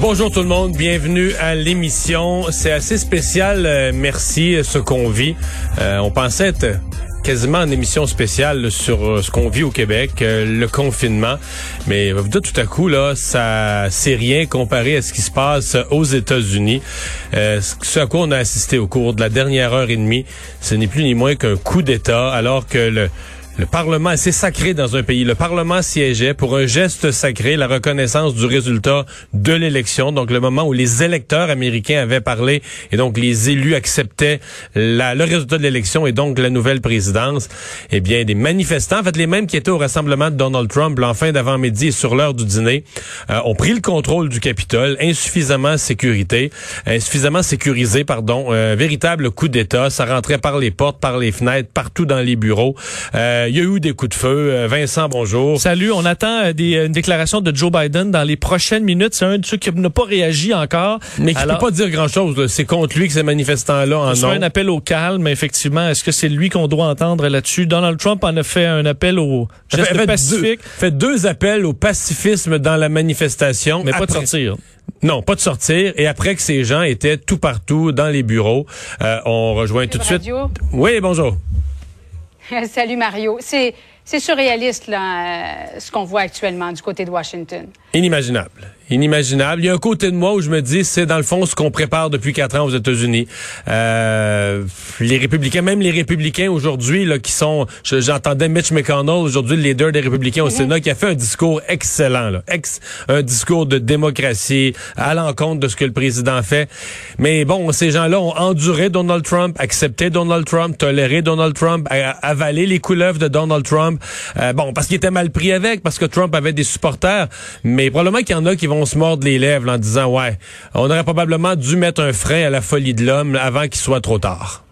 Bonjour tout le monde, bienvenue à l'émission. C'est assez spécial, euh, merci, euh, ce qu'on vit. Euh, on pensait être quasiment en émission spéciale sur euh, ce qu'on vit au Québec, le confinement. Mais vous dites tout à coup, là, ça c'est rien comparé à ce qui se passe aux États-Unis. Euh, ce à quoi on a assisté au cours de la dernière heure et demie, ce n'est plus ni moins qu'un coup d'État, alors que le le Parlement, c'est sacré dans un pays. Le Parlement siégeait pour un geste sacré, la reconnaissance du résultat de l'élection. Donc, le moment où les électeurs américains avaient parlé et donc les élus acceptaient la, le résultat de l'élection et donc la nouvelle présidence. Eh bien, des manifestants, en fait, les mêmes qui étaient au rassemblement de Donald Trump en fin d'avant-midi et sur l'heure du dîner, euh, ont pris le contrôle du Capitole, insuffisamment sécurité, insuffisamment sécurisé, pardon, un véritable coup d'État. Ça rentrait par les portes, par les fenêtres, partout dans les bureaux. Euh, il y a eu des coups de feu. Euh, Vincent, bonjour. Salut, on attend euh, des, une déclaration de Joe Biden dans les prochaines minutes. C'est un de ceux qui n'a pas réagi encore. Mais qui ne peut pas dire grand-chose. C'est contre lui que ces manifestants-là en ont. un appel au calme, effectivement. Est-ce que c'est lui qu'on doit entendre là-dessus? Donald Trump en a fait un appel au geste fait, pacifique. Deux, fait deux appels au pacifisme dans la manifestation. Mais pas de sortir. Non, pas de sortir. Et après que ces gens étaient tout partout dans les bureaux, euh, on rejoint tout de suite. Oui, bonjour. Salut Mario. C'est surréaliste là, euh, ce qu'on voit actuellement du côté de Washington. Inimaginable inimaginable. Il y a un côté de moi où je me dis, c'est dans le fond ce qu'on prépare depuis quatre ans aux États-Unis. Euh, les républicains, même les républicains aujourd'hui, là, qui sont, j'entendais Mitch McConnell, aujourd'hui le leader des républicains au mm-hmm. Sénat, qui a fait un discours excellent, là, ex, un discours de démocratie à l'encontre de ce que le président fait. Mais bon, ces gens-là ont enduré Donald Trump, accepté Donald Trump, toléré Donald Trump, avalé les couleuvres de Donald Trump. Euh, bon, parce qu'il était mal pris avec, parce que Trump avait des supporters, mais probablement qu'il y en a qui vont on se morde les lèvres en disant ouais, on aurait probablement dû mettre un frein à la folie de l'homme avant qu'il soit trop tard.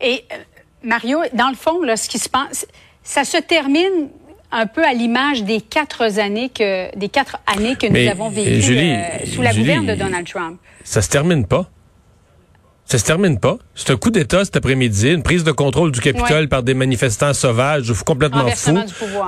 Et euh, Mario, dans le fond, là, ce qui se passe, ça se termine un peu à l'image des quatre années que des quatre années que nous avons vécues euh, sous la gouverne de Donald Trump. Ça se termine pas. Ça se termine pas. C'est un coup d'État cet après-midi, une prise de contrôle du Capitole par des manifestants sauvages, complètement fous,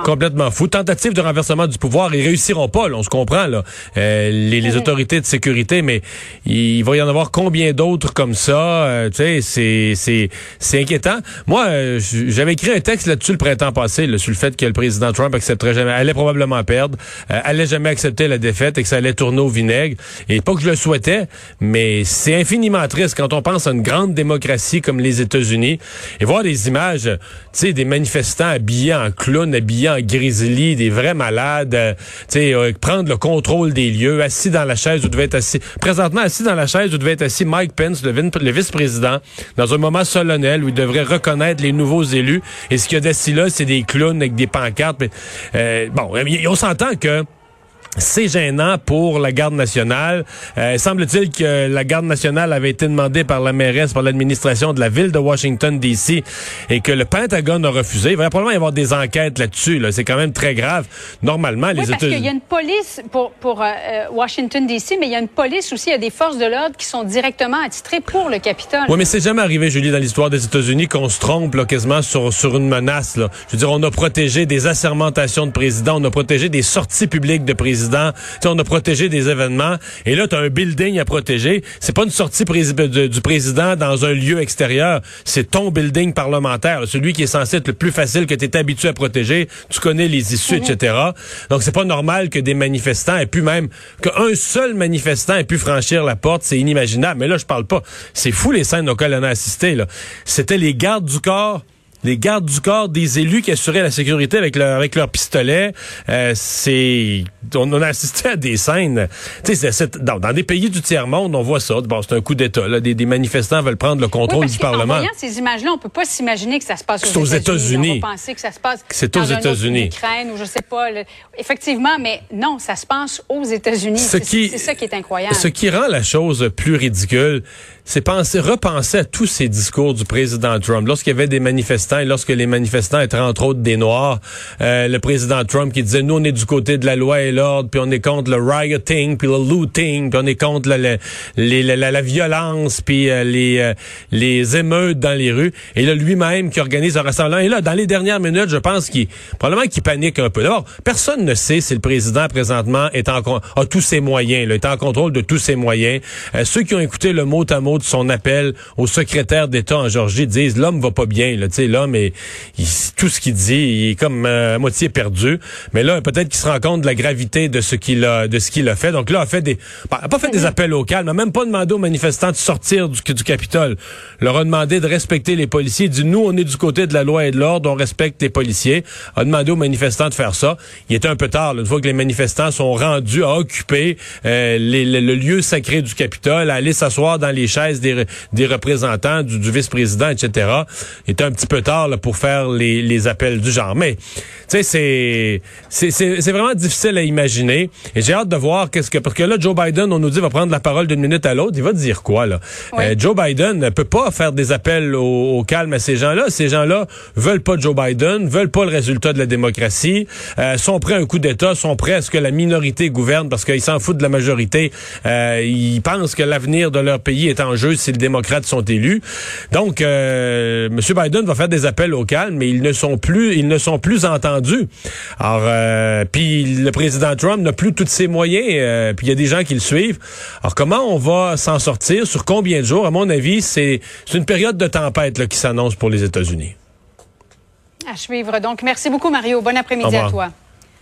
complètement fous. Tentative de renversement du pouvoir, ils réussiront pas, là, on se comprend là. Euh, les, les autorités de sécurité, mais il va y en avoir combien d'autres comme ça? Euh, Tu sais, c'est c'est c'est inquiétant. Moi, euh, j'avais écrit un texte là-dessus le printemps passé, là, sur le fait que le président Trump accepterait jamais, allait probablement perdre, allait jamais accepter la défaite et que ça allait tourner au vinaigre. Et pas que je le souhaitais, mais c'est infiniment triste quand on pense à une grande démocratie comme les États-Unis et voir des images, tu sais, des manifestants habillés en clown, habillés en grizzly, des vrais malades, euh, tu sais, euh, prendre le contrôle des lieux, assis dans la chaise où devait être assis, présentement assis dans la chaise où devait être assis Mike Pence, le, vice-président, dans un moment solennel où il devrait reconnaître les nouveaux élus. Et ce qu'il y a d'assis là, c'est des clowns avec des pancartes. Mais, euh, bon, on s'entend que c'est gênant pour la garde nationale. Euh, semble-t-il que la garde nationale avait été demandée par la mairesse, par l'administration de la ville de Washington D.C. et que le Pentagone a refusé. Il va probablement y avoir des enquêtes là-dessus. Là. C'est quand même très grave. Normalement, les oui, parce qu'il y a une police pour, pour euh, euh, Washington D.C., mais il y a une police aussi. Il y a des forces de l'ordre qui sont directement attitrées pour le Capitole. Oui, mais c'est jamais arrivé, Julie, dans l'histoire des États-Unis qu'on se trompe là, quasiment sur, sur une menace. Là. Je veux dire, on a protégé des assermentations de présidents, on a protégé des sorties publiques de présidents on a protégé des événements. Et là, tu as un building à protéger. C'est pas une sortie du président dans un lieu extérieur. C'est ton building parlementaire, celui qui est censé être le plus facile que tu es habitué à protéger. Tu connais les issues, mhm. etc. Donc, c'est pas normal que des manifestants aient pu même, qu'un seul manifestant ait pu franchir la porte. C'est inimaginable. Mais là, je parle pas. C'est fou les scènes auxquelles on a assisté. C'était les gardes du corps les gardes du corps des élus qui assuraient la sécurité avec leur avec leur pistolet. Euh, c'est on, a assisté à des scènes. Tu sais, dans, dans, des pays du tiers monde, on voit ça. Bon, c'est un coup d'État. Là, des, des, manifestants veulent prendre le contrôle du Parlement. En voyant ces images-là, on peut pas s'imaginer que ça se passe aux, États-Unis. on va penser que ça se passe c'est aux États-Unis, Ukraine ou je sais pas. Effectivement, mais non, ça se passe aux États-Unis. C'est ça qui est incroyable. Ce qui rend la chose plus ridicule, c'est penser, repenser à tous ces discours du président Trump. Lorsqu'il y avait des manifestants et lorsque les manifestants étaient entre autres des Noirs, euh, le président Trump qui disait, nous, on est du côté de la loi et l'ordre, puis on est contre le rioting, puis le looting, puis on est contre la, la, la, la violence, puis euh, les, euh, les émeutes dans les rues. Et là, lui-même qui organise un rassemblement. Et là, dans les dernières minutes, je pense qu'il, probablement qu'il panique un peu. D'abord, personne ne sait si le président présentement est en, a tous ses moyens, là, est en contrôle de tous ses moyens. ceux qui ont écouté le mot à mot de son appel au secrétaire d'État en Georgie disent l'homme va pas bien. Là, l'homme est tout ce qu'il dit, il est comme euh, à moitié perdu. Mais là, peut-être qu'il se rend compte de la gravité de ce qu'il a de ce qu'il a fait. Donc là, il a fait des pas fait des appels au calme, a même pas demandé aux manifestants de sortir du, du Capitole. Leur a demandé de respecter les policiers. Il dit nous, on est du côté de la loi et de l'ordre, on respecte les policiers. A demandé aux manifestants de faire ça. Il était un peu tard. Là, une fois que les manifestants sont rendus à occuper euh, le, lieu sacré du Capitole, à aller s'asseoir dans les chaises des, des représentants, du, vice-président, etc. Il était un petit peu tard là, pour faire les, les appels du genre. Mais, tu sais, c'est, c'est, vraiment difficile à imaginer. Et j'ai hâte de voir qu'est-ce que... Parce que là, Joe Biden, on nous dit, va prendre la parole d'une minute à l'autre. Il va dire quoi, là? Euh, Joe Biden ne peut pas faire des appels au, calme à ces gens-là. Ces gens-là veulent pas Joe Biden, veulent pas le résultat de la démocratie, euh, sont prêts à un coup d'État, sont prêts à ce que la minorité gouverne parce qu'ils s'en foutent de la majorité. Euh, ils pensent que l'avenir de leur pays est en jeu si les démocrates sont élus. Donc, euh, M. Biden va faire des appels au calme, mais ils ne sont plus, ils ne sont plus entendus. Alors, euh, puis le président Trump n'a plus tous ses moyens, euh, puis il y a des gens qui le suivent. Alors, comment on va s'en sortir? Sur combien de jours? À mon avis, c'est une période de tempête là, qui s'annonce pour les États-Unis. À suivre. Donc, merci beaucoup, Mario. Bon après-midi à toi.